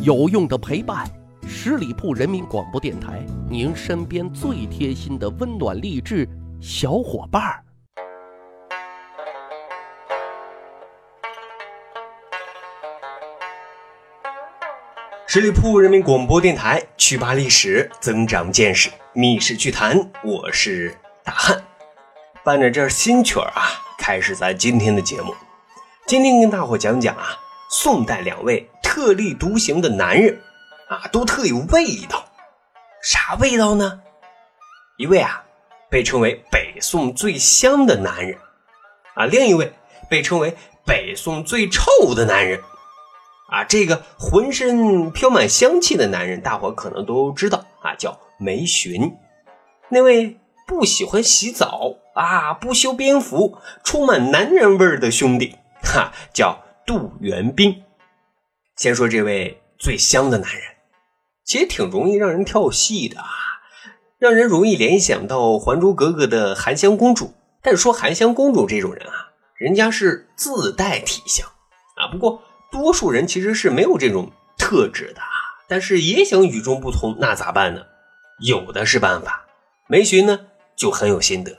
有用的陪伴，十里铺人民广播电台，您身边最贴心的温暖励志小伙伴儿。十里铺人民广播电台，趣吧历史，增长见识，密室趣谈，我是大汉。伴着这新曲儿啊，开始咱今天的节目。今天跟大伙讲讲啊，宋代两位特立独行的男人啊，都特有味道。啥味道呢？一位啊，被称为北宋最香的男人啊，另一位被称为北宋最臭的男人。啊，这个浑身飘满香气的男人，大伙可能都知道啊，叫梅询。那位不喜欢洗澡啊，不修边幅，充满男人味儿的兄弟，哈，叫杜元斌。先说这位最香的男人，其实挺容易让人跳戏的啊，让人容易联想到《还珠格格》的含香公主。但是说含香公主这种人啊，人家是自带体香啊，不过。多数人其实是没有这种特质的啊，但是也想与众不同，那咋办呢？有的是办法。梅询呢就很有心得。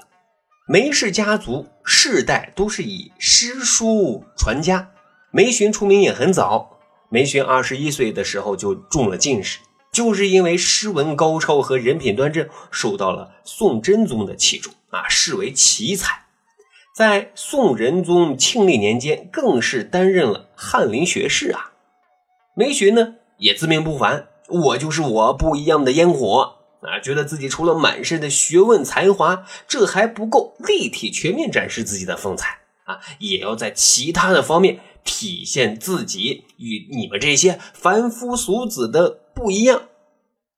梅氏家族世代都是以诗书传家，梅询出名也很早。梅询二十一岁的时候就中了进士，就是因为诗文高超和人品端正，受到了宋真宗的器重啊，视为奇才。在宋仁宗庆历年间，更是担任了翰林学士啊。梅询呢也自命不凡，我就是我不一样的烟火啊！觉得自己除了满身的学问才华，这还不够立体全面展示自己的风采啊，也要在其他的方面体现自己与你们这些凡夫俗子的不一样。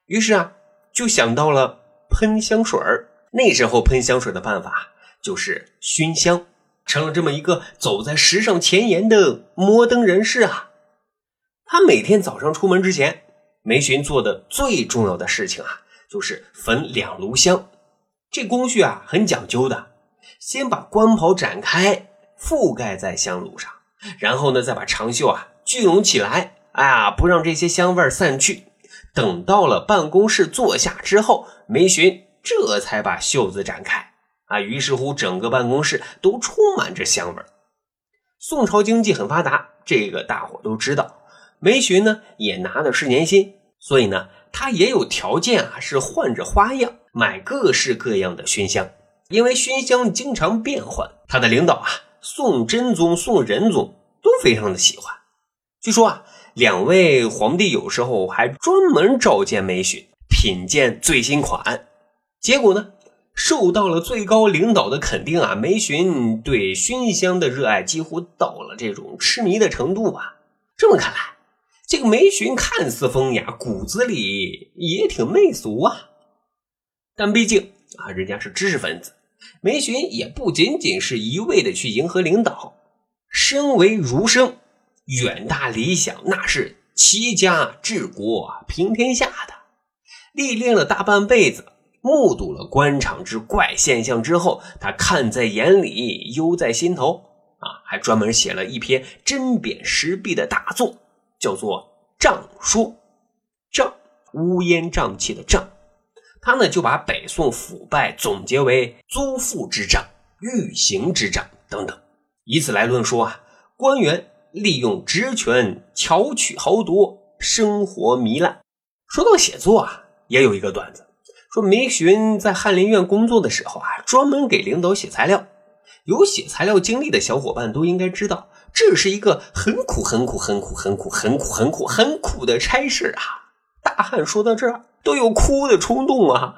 于是啊，就想到了喷香水儿。那时候喷香水的办法。就是熏香，成了这么一个走在时尚前沿的摩登人士啊！他每天早上出门之前，梅询做的最重要的事情啊，就是焚两炉香。这工序啊很讲究的，先把官袍展开，覆盖在香炉上，然后呢再把长袖啊聚拢起来，哎呀，不让这些香味散去。等到了办公室坐下之后，梅询这才把袖子展开。啊，于是乎，整个办公室都充满着香味宋朝经济很发达，这个大伙都知道。梅询呢，也拿的是年薪，所以呢，他也有条件啊，是换着花样买各式各样的熏香。因为熏香经常变换，他的领导啊，宋真宗、宋仁宗都非常的喜欢。据说啊，两位皇帝有时候还专门召见梅询，品鉴最新款。结果呢？受到了最高领导的肯定啊，梅询对熏香的热爱几乎到了这种痴迷的程度啊。这么看来，这个梅询看似风雅，骨子里也挺媚俗啊。但毕竟啊，人家是知识分子，梅询也不仅仅是一味的去迎合领导。身为儒生，远大理想，那是齐家治国平天下的，历练了大半辈子。目睹了官场之怪现象之后，他看在眼里，忧在心头啊，还专门写了一篇针砭时弊的大作，叫做《瘴说》。瘴，乌烟瘴气的瘴。他呢就把北宋腐败总结为租赋之瘴、欲行之瘴等等，以此来论说啊，官员利用职权巧取豪夺，生活糜烂。说到写作啊，也有一个段子。说梅询在翰林院工作的时候啊，专门给领导写材料。有写材料经历的小伙伴都应该知道，这是一个很苦、很苦、很苦、很苦、很苦、很苦、很苦的差事啊！大汉说到这儿都有哭的冲动啊！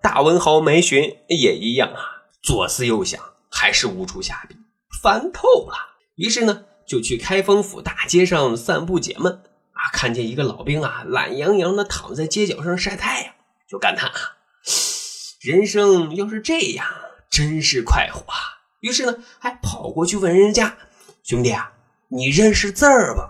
大文豪梅询也一样啊，左思右想，还是无处下笔，烦透了。于是呢，就去开封府大街上散步解闷啊，看见一个老兵啊，懒洋洋的躺在街角上晒太阳。就感叹啊，人生要是这样，真是快活啊！于是呢，还跑过去问人家：“兄弟啊，你认识字儿不？”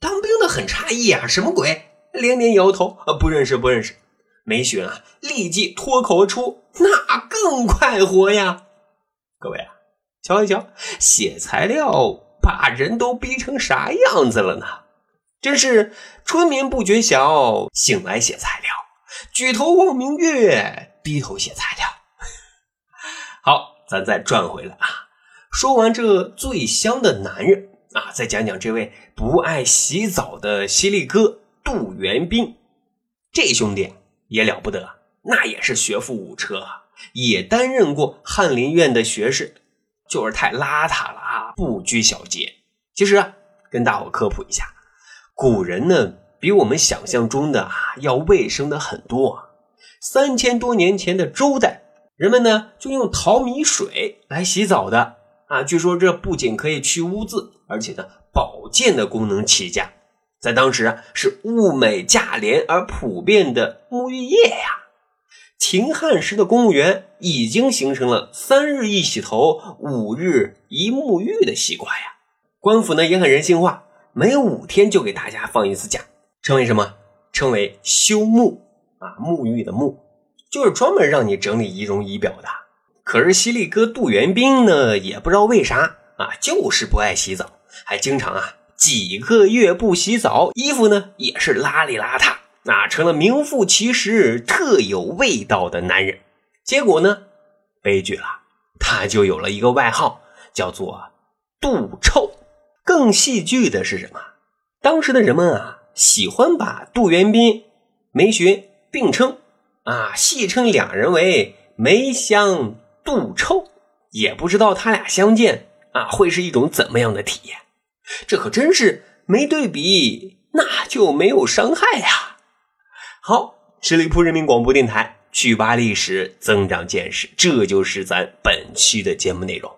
当兵的很诧异啊，什么鬼？连连摇头啊，不认识，不认识。梅询啊，立即脱口而出：“那更快活呀！”各位啊，瞧一瞧，写材料把人都逼成啥样子了呢？真是春眠不觉晓，醒来写材料，举头望明月，低头写材料。好，咱再转回来啊，说完这最香的男人啊，再讲讲这位不爱洗澡的犀利哥杜元斌。这兄弟也了不得，那也是学富五车，也担任过翰林院的学士，就是太邋遢了啊，不拘小节。其实啊，跟大伙科普一下。古人呢，比我们想象中的啊要卫生的很多。三千多年前的周代，人们呢就用淘米水来洗澡的啊。据说这不仅可以去污渍，而且呢保健的功能起家，在当时啊是物美价廉而普遍的沐浴液呀。秦汉时的公务员已经形成了三日一洗头、五日一沐浴的习惯呀。官府呢也很人性化。每五天就给大家放一次假，称为什么？称为休沐啊，沐浴的沐，就是专门让你整理仪容仪表的。可是犀利哥杜元斌呢，也不知道为啥啊，就是不爱洗澡，还经常啊几个月不洗澡，衣服呢也是邋里邋遢，啊，成了名副其实特有味道的男人。结果呢，悲剧了，他就有了一个外号，叫做杜臭。更戏剧的是什么？当时的人们啊，喜欢把杜元斌、梅寻并称，啊，戏称两人为梅香杜臭。也不知道他俩相见啊，会是一种怎么样的体验？这可真是没对比，那就没有伤害呀。好，十里铺人民广播电台，去吧历史，增长见识，这就是咱本期的节目内容。